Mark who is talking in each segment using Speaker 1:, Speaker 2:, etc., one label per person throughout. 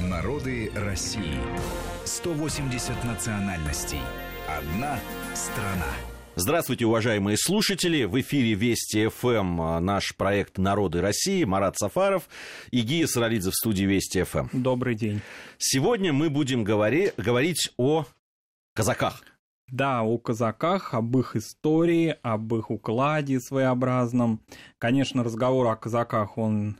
Speaker 1: Народы России. 180 национальностей. Одна страна.
Speaker 2: Здравствуйте, уважаемые слушатели. В эфире Вести ФМ а, наш проект «Народы России». Марат Сафаров и Гия Саралидзе в студии Вести ФМ.
Speaker 3: Добрый день.
Speaker 2: Сегодня мы будем говори, говорить о казаках.
Speaker 3: Да, о казаках, об их истории, об их укладе своеобразном. Конечно, разговор о казаках, он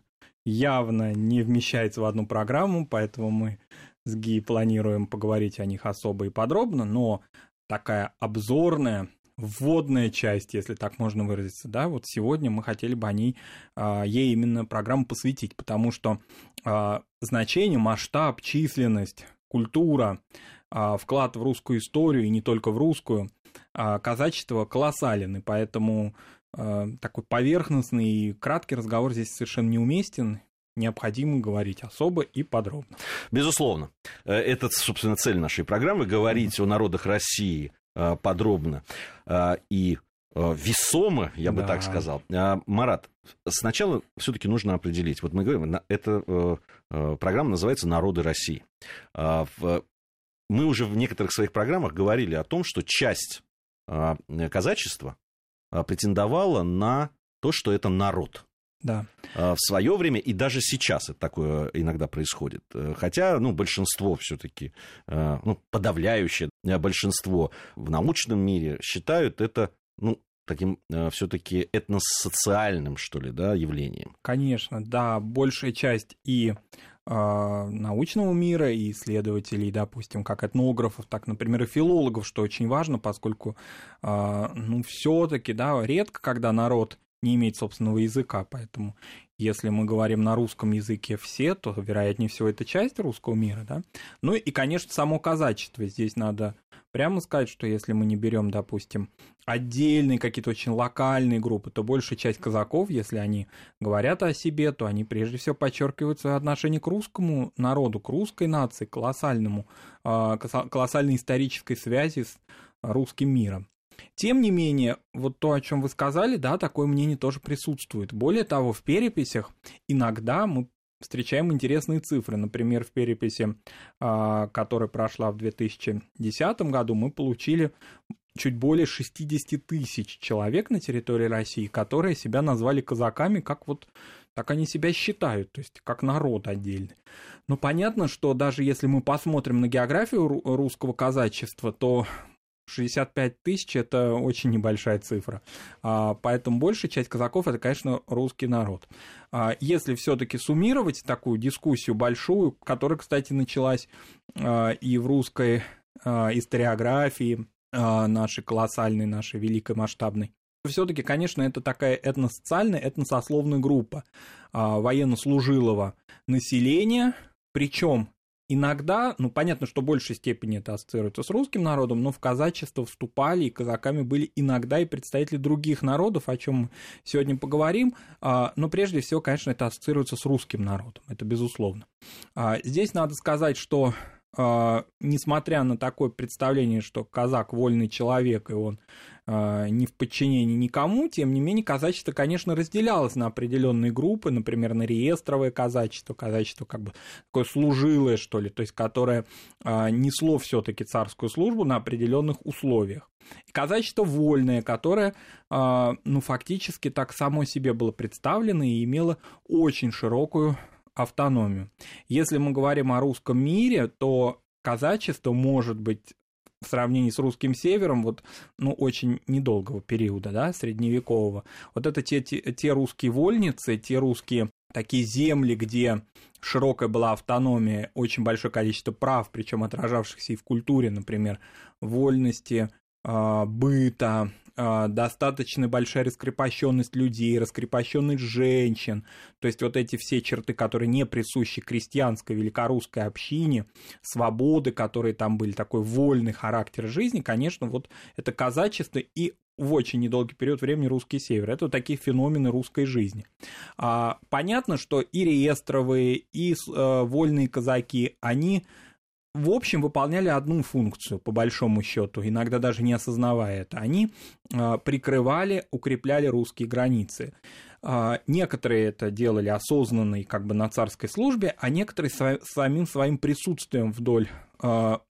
Speaker 3: явно не вмещается в одну программу, поэтому мы с Ги планируем поговорить о них особо и подробно, но такая обзорная, вводная часть, если так можно выразиться, да, вот сегодня мы хотели бы о ней, а, ей именно программу посвятить, потому что а, значение, масштаб, численность, культура, а, вклад в русскую историю, и не только в русскую, казачество колоссален, и поэтому такой поверхностный и краткий разговор здесь совершенно неуместен, необходимо говорить особо и подробно.
Speaker 2: Безусловно. Э, это, собственно, цель нашей программы – говорить о народах России э, подробно э, и весомо, я бы да. так сказал. Марат, сначала все-таки нужно определить. Вот мы говорим, эта программа называется «Народы России». Мы уже в некоторых своих программах говорили о том, что часть казачества претендовала на то, что это народ.
Speaker 3: Да.
Speaker 2: В свое время, и даже сейчас это такое иногда происходит. Хотя, ну, большинство все-таки, ну, подавляющее большинство в научном мире считают это, ну, таким все-таки этносоциальным, что ли, да, явлением.
Speaker 3: Конечно, да, большая часть и научного мира и исследователей, допустим, как этнографов, так, например, и филологов, что очень важно, поскольку, ну, все-таки, да, редко, когда народ не имеет собственного языка, поэтому если мы говорим на русском языке все, то, вероятнее всего, это часть русского мира, да. Ну и, конечно, само казачество. Здесь надо прямо сказать, что если мы не берем, допустим, отдельные какие-то очень локальные группы, то большая часть казаков, если они говорят о себе, то они прежде всего подчеркивают свое отношение к русскому народу, к русской нации, колоссальному, а, колоссальной исторической связи с русским миром. Тем не менее, вот то, о чем вы сказали, да, такое мнение тоже присутствует. Более того, в переписях иногда мы встречаем интересные цифры. Например, в переписи, а, которая прошла в 2010 году, мы получили чуть более 60 тысяч человек на территории России, которые себя назвали казаками, как вот так они себя считают, то есть как народ отдельный. Но понятно, что даже если мы посмотрим на географию русского казачества, то 65 тысяч – это очень небольшая цифра. А, поэтому большая часть казаков – это, конечно, русский народ. А, если все-таки суммировать такую дискуссию большую, которая, кстати, началась а, и в русской историографии нашей колоссальной, нашей великой масштабной, все-таки, конечно, это такая этносоциальная, этносословная группа военнослужилого населения, причем Иногда, ну, понятно, что в большей степени это ассоциируется с русским народом, но в казачество вступали и казаками были иногда и представители других народов, о чем мы сегодня поговорим. А, но прежде всего, конечно, это ассоциируется с русским народом, это безусловно. А, здесь надо сказать, что несмотря на такое представление, что казак вольный человек, и он а, не в подчинении никому, тем не менее казачество, конечно, разделялось на определенные группы, например, на реестровое казачество, казачество как бы такое служилое, что ли, то есть которое а, несло все-таки царскую службу на определенных условиях. И казачество вольное, которое, ну, фактически так само себе было представлено и имело очень широкую автономию. Если мы говорим о русском мире, то казачество может быть в сравнении с русским севером, вот, ну, очень недолгого периода, да, средневекового. Вот это те, те, те русские вольницы, те русские такие земли, где широкая была автономия, очень большое количество прав, причем отражавшихся и в культуре, например, вольности, а, быта, достаточно большая раскрепощенность людей, раскрепощенность женщин, то есть вот эти все черты, которые не присущи крестьянской великорусской общине, свободы, которые там были, такой вольный характер жизни, конечно, вот это казачество и в очень недолгий период времени русский север. Это такие феномены русской жизни. А, понятно, что и реестровые, и э, вольные казаки, они в общем, выполняли одну функцию, по большому счету, иногда даже не осознавая это. Они а, прикрывали, укрепляли русские границы. А, некоторые это делали осознанно и как бы на царской службе, а некоторые самим своим присутствием вдоль а,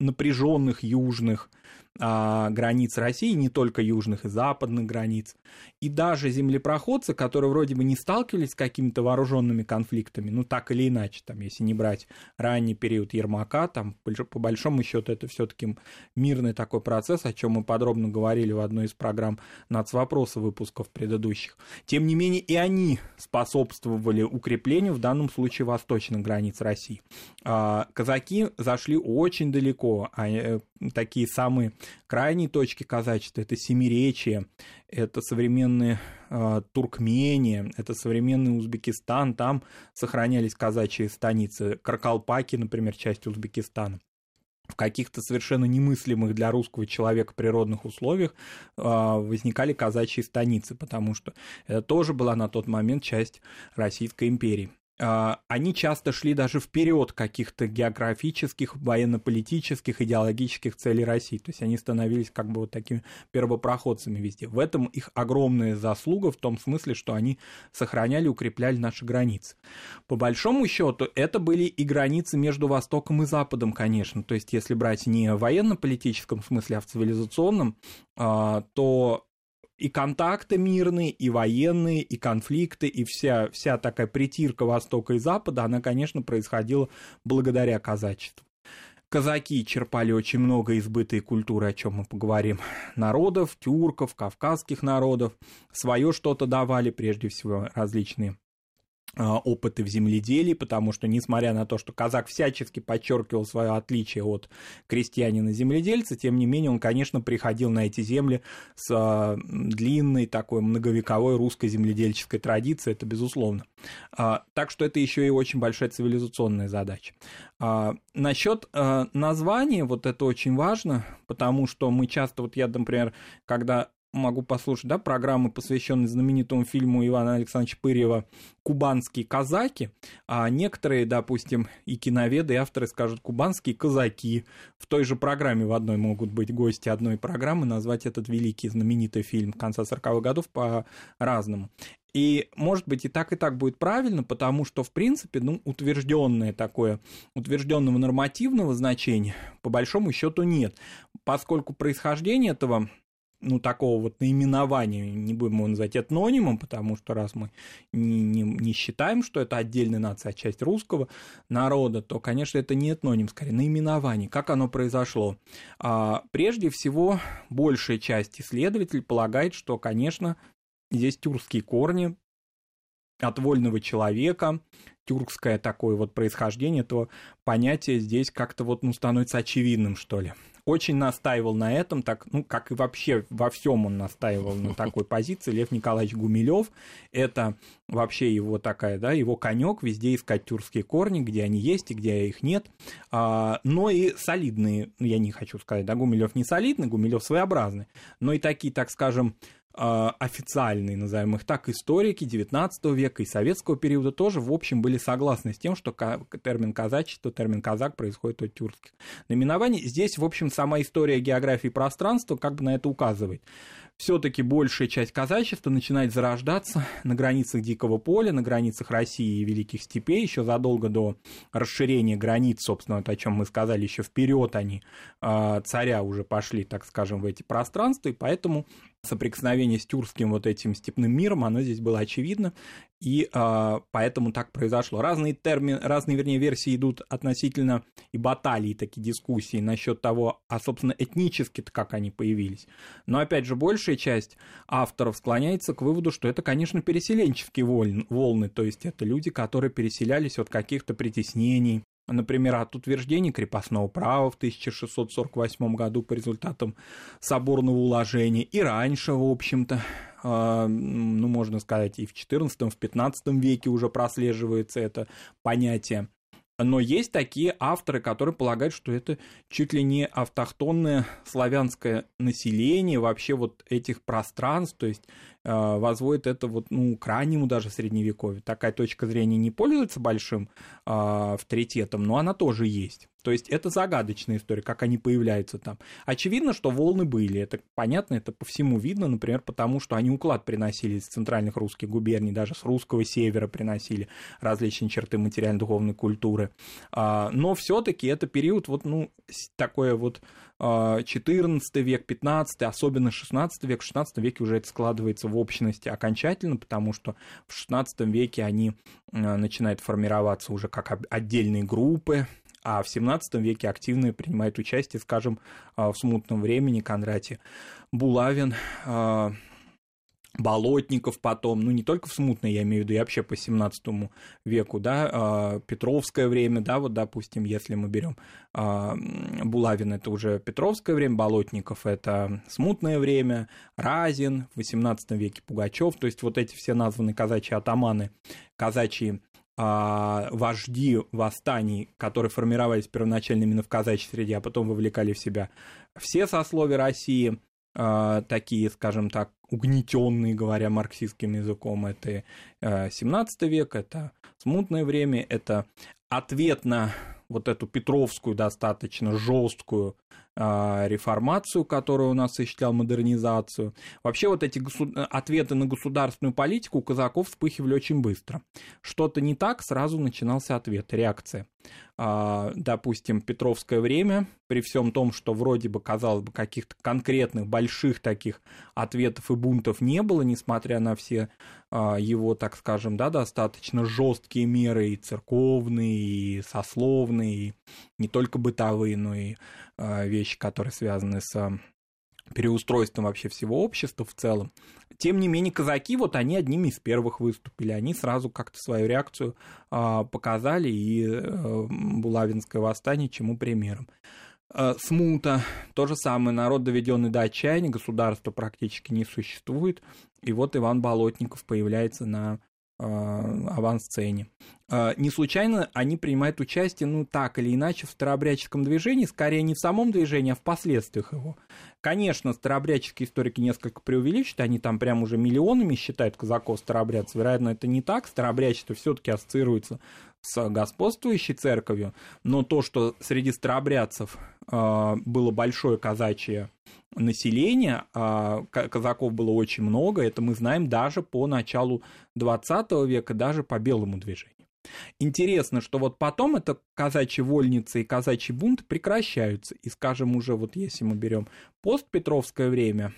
Speaker 3: напряженных южных границ России, не только южных и западных границ. И даже землепроходцы, которые вроде бы не сталкивались с какими-то вооруженными конфликтами, ну так или иначе, там, если не брать ранний период Ермака, там, по большому счету, это все-таки мирный такой процесс, о чем мы подробно говорили в одной из программ нацвопроса выпусков предыдущих. Тем не менее, и они способствовали укреплению, в данном случае, восточных границ России. А, казаки зашли очень далеко, а, э, такие самые крайние точки казачества, это Семиречье, это современные э, Туркмения, это современный Узбекистан, там сохранялись казачьи станицы, Каркалпаки, например, часть Узбекистана в каких-то совершенно немыслимых для русского человека природных условиях э, возникали казачьи станицы, потому что это тоже была на тот момент часть Российской империи. А, они часто шли даже вперед каких-то географических, военно-политических, идеологических целей России. То есть они становились как бы вот такими первопроходцами везде. В этом их огромная заслуга в том смысле, что они сохраняли, укрепляли наши границы. По большому счету, это были и границы между Востоком и Западом, конечно. То есть если брать не в военно-политическом смысле, а в цивилизационном, а, то и контакты мирные, и военные, и конфликты, и вся, вся такая притирка Востока и Запада, она, конечно, происходила благодаря казачеству. Казаки черпали очень много избытой культуры, о чем мы поговорим, народов, тюрков, кавказских народов, свое что-то давали, прежде всего, различные опыты в земледелии, потому что, несмотря на то, что казак всячески подчеркивал свое отличие от крестьянина-земледельца, тем не менее он, конечно, приходил на эти земли с а, длинной такой многовековой русской земледельческой традицией, это безусловно. А, так что это еще и очень большая цивилизационная задача. Насчет названия, вот это очень важно, потому что мы часто, вот я, например, когда могу послушать, да, программы, посвященные знаменитому фильму Ивана Александровича Пырьева «Кубанские казаки», а некоторые, допустим, и киноведы, и авторы скажут «Кубанские казаки». В той же программе в одной могут быть гости одной программы, назвать этот великий знаменитый фильм конца 40-х годов по-разному. И, может быть, и так, и так будет правильно, потому что, в принципе, ну, утвержденное такое, утвержденного нормативного значения, по большому счету, нет. Поскольку происхождение этого ну, такого вот наименования, не будем его называть этнонимом, потому что раз мы не, не, не считаем, что это отдельная нация, а часть русского народа, то, конечно, это не этноним, скорее наименование. Как оно произошло? А, прежде всего, большая часть исследователей полагает, что, конечно, здесь тюркские корни от вольного человека, тюркское такое вот происхождение, то понятие здесь как-то вот ну, становится очевидным, что ли очень настаивал на этом, так, ну, как и вообще во всем он настаивал на такой позиции. Лев Николаевич Гумилев, это вообще его такая, да, его конек везде искать тюркские корни, где они есть и где их нет. А, но и солидные, ну, я не хочу сказать, да, Гумилев не солидный, Гумилев своеобразный, но и такие, так скажем, официальные, назовем их так, историки XIX века и советского периода тоже, в общем, были согласны с тем, что термин казачество, термин казак происходит от тюркских наименований. Здесь, в общем, сама история географии пространства как бы на это указывает. Все-таки большая часть казачества начинает зарождаться на границах Дикого поля, на границах России и Великих степей, еще задолго до расширения границ, собственно, вот о чем мы сказали, еще вперед они а, царя уже пошли, так скажем, в эти пространства, и поэтому соприкосновение с тюркским вот этим степным миром, оно здесь было очевидно, и э, поэтому так произошло. Разные термины, разные, вернее, версии идут относительно и баталии, такие дискуссии насчет того, а, собственно, этнически-то как они появились. Но, опять же, большая часть авторов склоняется к выводу, что это, конечно, переселенческие волны то есть это люди, которые переселялись от каких-то притеснений, Например, от утверждения крепостного права в 1648 году по результатам соборного уложения и раньше, в общем-то, а, ну, можно сказать, и в XIV, в XV веке уже прослеживается это понятие. Но есть такие авторы, которые полагают, что это чуть ли не автохтонное славянское население вообще вот этих пространств, то есть возводит это вот, ну, к раннему даже средневековью. Такая точка зрения не пользуется большим авторитетом, но она тоже есть. То есть это загадочная история, как они появляются там. Очевидно, что волны были, это понятно, это по всему видно, например, потому что они уклад приносили из центральных русских губерний, даже с русского севера приносили различные черты материально-духовной культуры. А, но все-таки это период вот, ну, такое вот 14 а, век, 15, особенно 16 век. В 16 веке уже это складывается в общности окончательно, потому что в 16 веке они а, начинают формироваться уже как отдельные группы, а в 17 веке активно принимает участие, скажем, а, в смутном времени Кондратий Булавин, а, Болотников потом, ну не только в смутное, я имею в виду, и вообще по 17 веку, да, а, Петровское время, да, вот, допустим, если мы берем Булавин, это уже Петровское время, Болотников это смутное время, Разин, в 18 веке Пугачев, то есть вот эти все названные казачьи атаманы, казачьи а, вожди восстаний, которые формировались первоначально именно в казачьей среде, а потом вовлекали в себя все сословия России, а, такие, скажем так, угнетенные, говоря марксистским языком, это 17 э, век, это смутное время, это ответ на вот эту Петровскую достаточно жесткую реформацию, которая у нас осуществлял модернизацию. Вообще вот эти госуд... ответы на государственную политику у казаков вспыхивали очень быстро. Что-то не так, сразу начинался ответ, реакция. А, допустим, Петровское время, при всем том, что вроде бы, казалось бы, каких-то конкретных больших таких ответов и бунтов не было, несмотря на все а, его, так скажем, да, достаточно жесткие меры и церковные, и сословные, и не только бытовые, но и а, вещи, которые связаны с переустройством вообще всего общества в целом. Тем не менее, казаки, вот они одними из первых выступили, они сразу как-то свою реакцию а, показали, и а, Булавинское восстание чему примером. А, смута, то же самое, народ доведенный до отчаяния, государство практически не существует, и вот Иван Болотников появляется на авансцене. А, не случайно они принимают участие, ну, так или иначе, в старообрядческом движении, скорее не в самом движении, а в последствиях его. Конечно, старообрядческие историки несколько преувеличивают, они там прям уже миллионами считают казаков старообрядцев. Вероятно, это не так. Старообрядчество все-таки ассоциируется с господствующей церковью, но то, что среди старообрядцев э, было большое казачье население, э, казаков было очень много, это мы знаем даже по началу 20 века, даже по белому движению. Интересно, что вот потом это казачьи вольницы и казачий бунт прекращаются. И, скажем, уже вот если мы берем постпетровское время,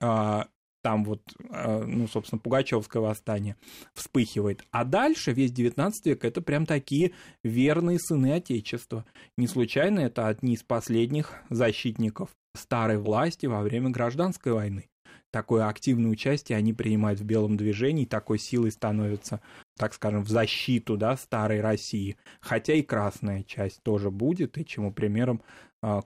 Speaker 3: а, там вот, а, ну, собственно, Пугачевское восстание вспыхивает. А дальше весь 19 век это прям такие верные сыны Отечества. Не случайно это одни из последних защитников старой власти во время гражданской войны такое активное участие они принимают в белом движении, такой силой становятся, так скажем, в защиту да, старой России. Хотя и красная часть тоже будет, и чему примером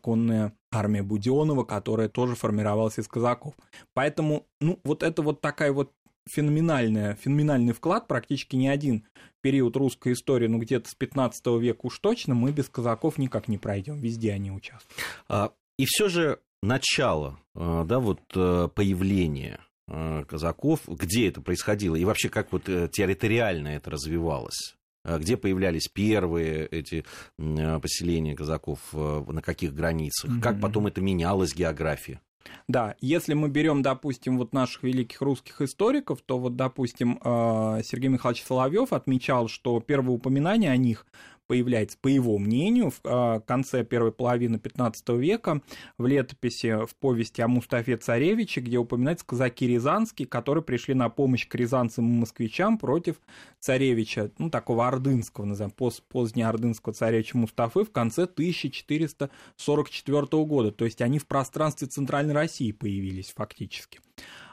Speaker 3: конная армия Буденова, которая тоже формировалась из казаков. Поэтому, ну, вот это вот такая вот феноменальная, феноменальный вклад, практически ни один период русской истории, ну где-то с 15 века уж точно, мы без казаков никак не пройдем, везде они участвуют.
Speaker 2: А, и все же начало, э, да, вот э, появления э, казаков, где это происходило, и вообще как вот территориально это развивалось? Где появлялись первые эти поселения казаков, на каких границах? Mm-hmm. Как потом это менялось, география?
Speaker 3: Да, если мы берем, допустим, вот наших великих русских историков, то вот, допустим, Сергей Михайлович Соловьев отмечал, что первое упоминание о них появляется, по его мнению, в а, конце первой половины XV века в летописи в повести о Мустафе Царевиче, где упоминается казаки рязанские, которые пришли на помощь к рязанцам и москвичам против царевича, ну, такого ордынского, назовем, пост, позднеордынского царевича Мустафы в конце 1444 года. То есть они в пространстве Центральной России появились фактически.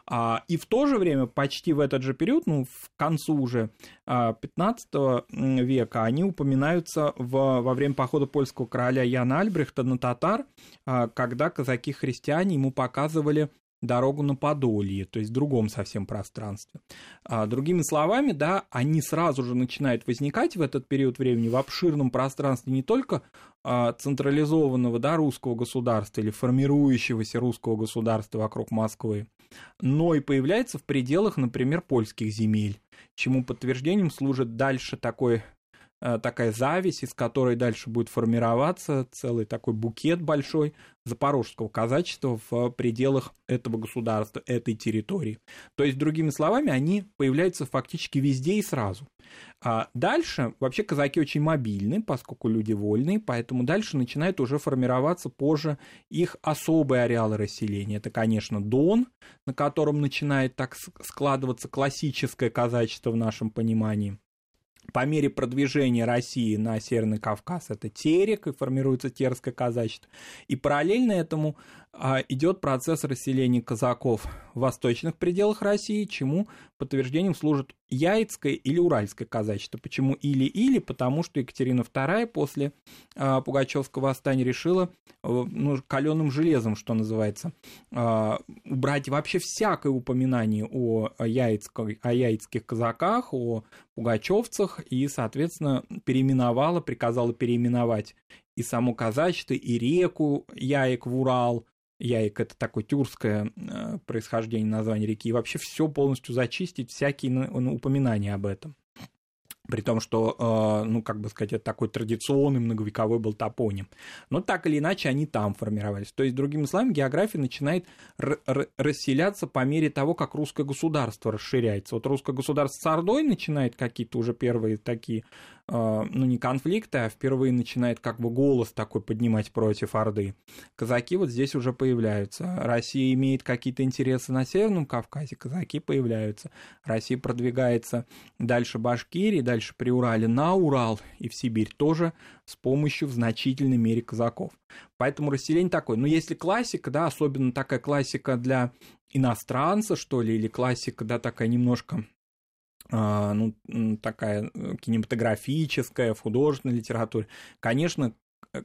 Speaker 3: А, и в то же время, почти в этот же период, ну, в концу уже 15 а, века, они упоминаются в, во время похода польского короля Яна Альбрехта на татар, а, когда казаки-христиане ему показывали дорогу на Подолье, то есть в другом совсем пространстве. Другими словами, да, они сразу же начинают возникать в этот период времени в обширном пространстве не только централизованного да, русского государства или формирующегося русского государства вокруг Москвы, но и появляется в пределах, например, польских земель, чему подтверждением служит дальше такой такая зависть, из которой дальше будет формироваться целый такой букет большой запорожского казачества в пределах этого государства, этой территории. То есть, другими словами, они появляются фактически везде и сразу. А дальше, вообще казаки очень мобильны, поскольку люди вольные, поэтому дальше начинает уже формироваться позже их особые ареалы расселения. Это, конечно, Дон, на котором начинает так складываться классическое казачество в нашем понимании по мере продвижения России на Северный Кавказ это Терек, и формируется Терское казачество. И параллельно этому идет процесс расселения казаков в восточных пределах России, чему подтверждением служит Яицкое или Уральское казачество. Почему или-или? Потому что Екатерина II после а, Пугачевского восстания решила э, ну, каленым железом, что называется, а, убрать вообще всякое упоминание о, яицкой, о яицких казаках, о пугачевцах, и, соответственно, переименовала, приказала переименовать и само казачество, и реку Яик в Урал, Яик это такое тюркское э, происхождение названия реки, и вообще все полностью зачистить, всякие ну, упоминания об этом. При том, что, э, ну, как бы сказать, это такой традиционный многовековой был топоним. Но так или иначе они там формировались. То есть, другими словами, география начинает расселяться по мере того, как русское государство расширяется. Вот русское государство с Ордой начинает какие-то уже первые такие а, ну, не конфликты, а впервые начинает как бы голос такой поднимать против Орды. Казаки вот здесь уже появляются. Россия имеет какие-то интересы на Северном Кавказе, казаки появляются. Россия продвигается дальше Башкирии, дальше при Урале на Урал и в Сибирь тоже с помощью в значительной мере казаков. Поэтому расселение такое. Но если классика, да, особенно такая классика для иностранца, что ли, или классика, да, такая немножко а, ну, такая э, кинематографическая, в художественной литературе. Конечно,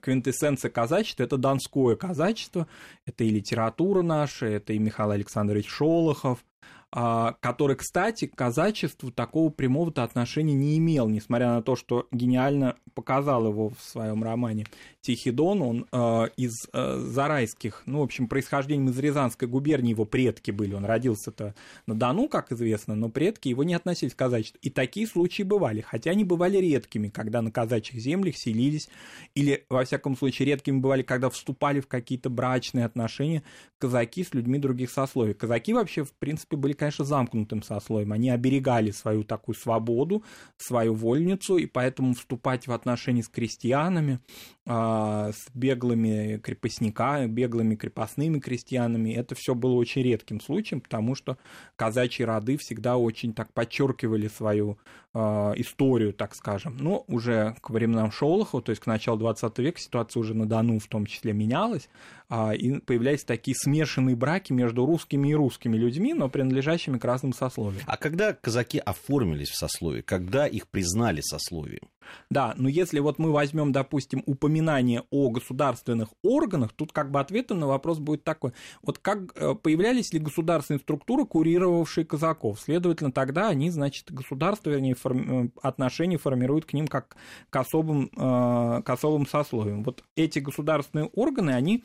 Speaker 3: квинтэссенция казачества – это донское казачество, это и литература наша, это и Михаил Александрович Шолохов, который, кстати, к казачеству такого прямого-то отношения не имел, несмотря на то, что гениально показал его в своем романе «Тихий Дон». Он э, из э, Зарайских, ну, в общем, происхождением из Рязанской губернии его предки были. Он родился-то на Дону, как известно, но предки его не относились к казачеству. И такие случаи бывали, хотя они бывали редкими, когда на казачьих землях селились, или, во всяком случае, редкими бывали, когда вступали в какие-то брачные отношения казаки с людьми других сословий. Казаки вообще, в принципе, были, конечно, замкнутым сословием. Они оберегали свою такую свободу, свою вольницу, и поэтому вступать в отношения с крестьянами, а, с беглыми крепостниками, беглыми крепостными крестьянами, это все было очень редким случаем, потому что казачьи роды всегда очень так подчеркивали свою а, историю, так скажем. Но уже к временам Шолохова, то есть к началу 20 века, ситуация уже на Дону в том числе менялась, а, и появлялись такие смешанные браки между русскими и русскими людьми, но принадлежащими к разным сословиям.
Speaker 2: А когда казаки оформились в сословие, когда их признали сословием?
Speaker 3: Да, но если вот мы возьмем, допустим, упоминание о государственных органах, тут как бы ответом на вопрос будет такой. Вот как э, появлялись ли государственные структуры, курировавшие казаков? Следовательно, тогда они, значит, государство, вернее, форми... Э, отношения формируют к ним как к особым, э, к особым сословиям. Вот эти государственные органы, они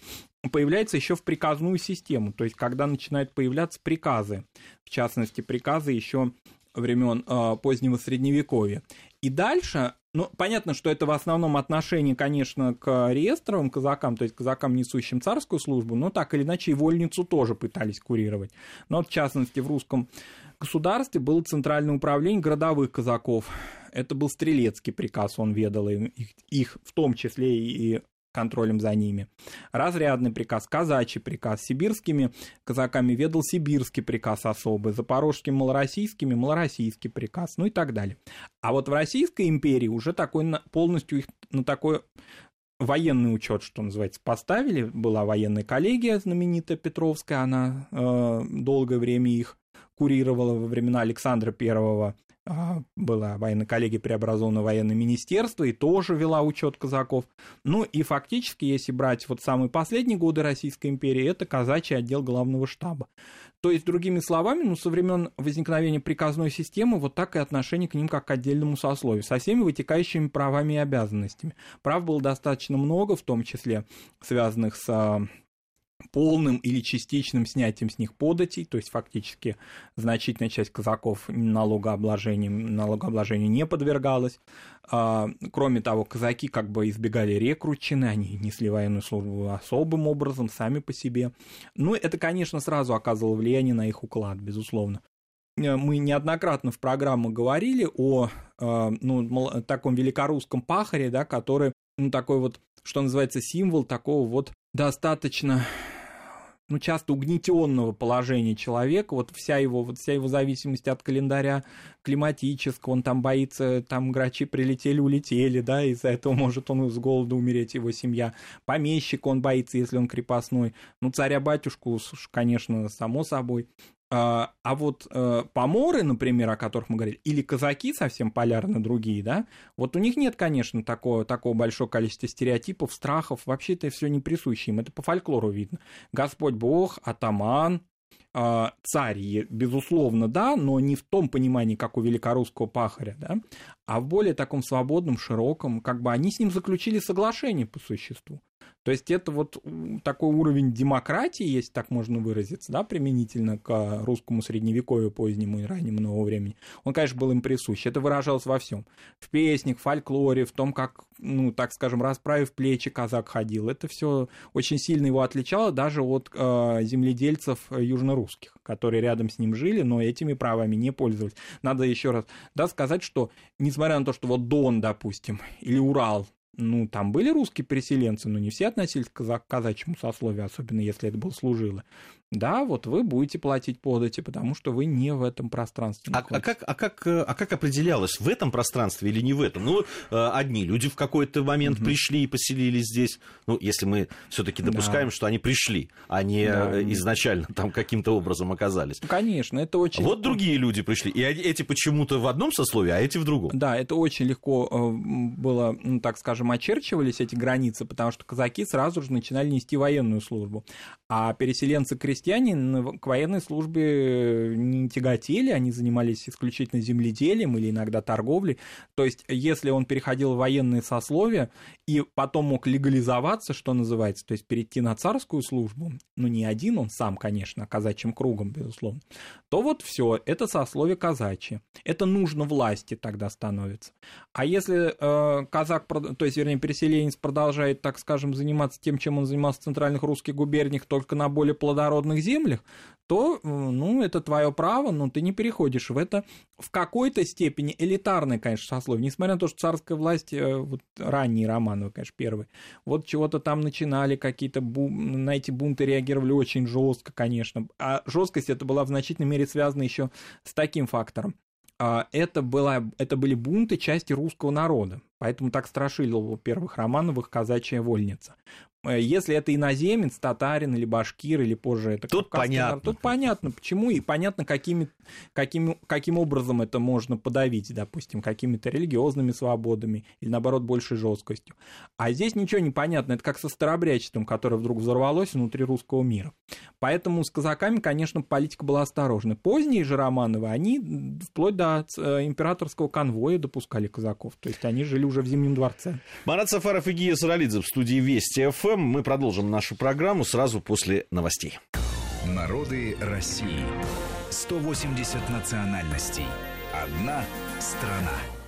Speaker 3: появляются еще в приказную систему, то есть когда начинают появляться приказы, в частности, приказы еще времен э, позднего средневековья. И дальше, ну, понятно, что это в основном отношение, конечно, к реестровым казакам, то есть казакам, несущим царскую службу, но так или иначе и вольницу тоже пытались курировать. Но, в частности, в русском государстве было центральное управление городовых казаков. Это был стрелецкий приказ, он ведал их, их в том числе и контролем за ними. Разрядный приказ, казачий приказ, сибирскими казаками ведал сибирский приказ особый, запорожскими малороссийскими малороссийский приказ, ну и так далее. А вот в Российской империи уже такой полностью их на такой военный учет, что называется, поставили. Была военная коллегия знаменитая Петровская, она э, долгое время их курировала во времена Александра Первого а, была военной коллегией преобразована в военное министерство и тоже вела учет казаков. Ну и фактически, если брать вот самые последние годы Российской империи, это казачий отдел главного штаба. То есть, другими словами, ну, со времен возникновения приказной системы вот так и отношение к ним как к отдельному сословию, со всеми вытекающими правами и обязанностями. Прав было достаточно много, в том числе связанных с а, полным или частичным снятием с них податей, то есть фактически значительная часть казаков налогообложением, налогообложению не подвергалась. А, кроме того, казаки как бы избегали рекрутчины, они несли военную службу особым образом, сами по себе. Ну, это, конечно, сразу оказывало влияние на их уклад, безусловно. Э, мы неоднократно в программу говорили о э, ну, таком великорусском пахаре, да, который, ну, такой вот, что называется, символ такого вот достаточно ну, часто угнетенного положения человека, вот вся его, вот вся его зависимость от календаря климатического, он там боится, там грачи прилетели, улетели, да, из-за этого может он с голоду умереть, его семья. Помещик он боится, если он крепостной. Ну, царя-батюшку, конечно, само собой. А, а вот э, поморы, например, о которых мы говорили, или казаки совсем полярно другие, да, вот у них нет, конечно, такого, такого большого количества стереотипов, страхов, вообще это все не присуще им, это по фольклору видно. Господь Бог, атаман, а, царь, безусловно, да, но не в том понимании, как у великорусского пахаря, да, а в более таком свободном, широком, как бы они с ним заключили соглашение по существу. То есть это вот такой уровень демократии, если так можно выразиться, да, применительно к русскому средневековью позднему и раннему нового времени. Он, конечно, был им присущ. Это выражалось во всем. В песнях, в фольклоре, в том, как, ну, так скажем, расправив плечи, казак ходил. Это все очень сильно его отличало даже от э, земледельцев южнорусских, которые рядом с ним жили, но этими правами не пользовались. Надо еще раз да, сказать, что несмотря на то, что вот Дон, допустим, или Урал, ну, там были русские переселенцы, но не все относились к казачьему сословию, особенно если это был служило да, вот вы будете платить подати, потому что вы не в этом пространстве.
Speaker 2: А, а, как, а, как, а как определялось, в этом пространстве или не в этом? Ну, э, одни люди в какой-то момент угу. пришли и поселились здесь. Ну, если мы все-таки допускаем, да. что они пришли, а не да. изначально там каким-то образом оказались.
Speaker 3: Конечно, это очень.
Speaker 2: Вот другие люди пришли, и эти почему-то в одном сословии, а эти в другом.
Speaker 3: Да, это очень легко э, было, ну, так скажем, очерчивались эти границы, потому что казаки сразу же начинали нести военную службу, а переселенцы крестьяне крестьяне к военной службе не тяготели, они занимались исключительно земледелием или иногда торговлей. То есть, если он переходил в военные сословия и потом мог легализоваться, что называется, то есть перейти на царскую службу, ну не один он сам, конечно, а казачьим кругом, безусловно, то вот все, это сословие казачье. Это нужно власти тогда становится. А если э, казак, то есть, вернее, переселенец продолжает, так скажем, заниматься тем, чем он занимался в центральных русских губерниях, только на более плодородных плодородных землях, то, ну, это твое право, но ты не переходишь в это в какой-то степени элитарное, конечно, сословие. Несмотря на то, что царская власть, э, вот ранние Романовы, конечно, первые, вот чего-то там начинали, какие-то бу... на эти бунты реагировали очень жестко, конечно. А жесткость это была в значительной мере связана еще с таким фактором. А, это, была, это были бунты части русского народа. Поэтому так страшили у первых Романовых казачья вольница. Э, если это иноземец, татарин или башкир, или позже это
Speaker 2: Тут понятно. Народ,
Speaker 3: тут понятно, почему, и понятно, какими, каким, каким образом это можно подавить, допустим, какими-то религиозными свободами или, наоборот, большей жесткостью. А здесь ничего не понятно, это как со старобрячеством, которое вдруг взорвалось внутри русского мира. Поэтому с казаками, конечно, политика была осторожна. Поздние же Романовы, они вплоть до э, императорского конвоя допускали казаков, то есть они жили уже в Зимнем дворце.
Speaker 2: Марат Сафаров и Гия Саралидзе в студии Вести ФМ. ФМ. Мы продолжим нашу программу сразу после новостей.
Speaker 1: Народы России. 180 национальностей. Одна страна.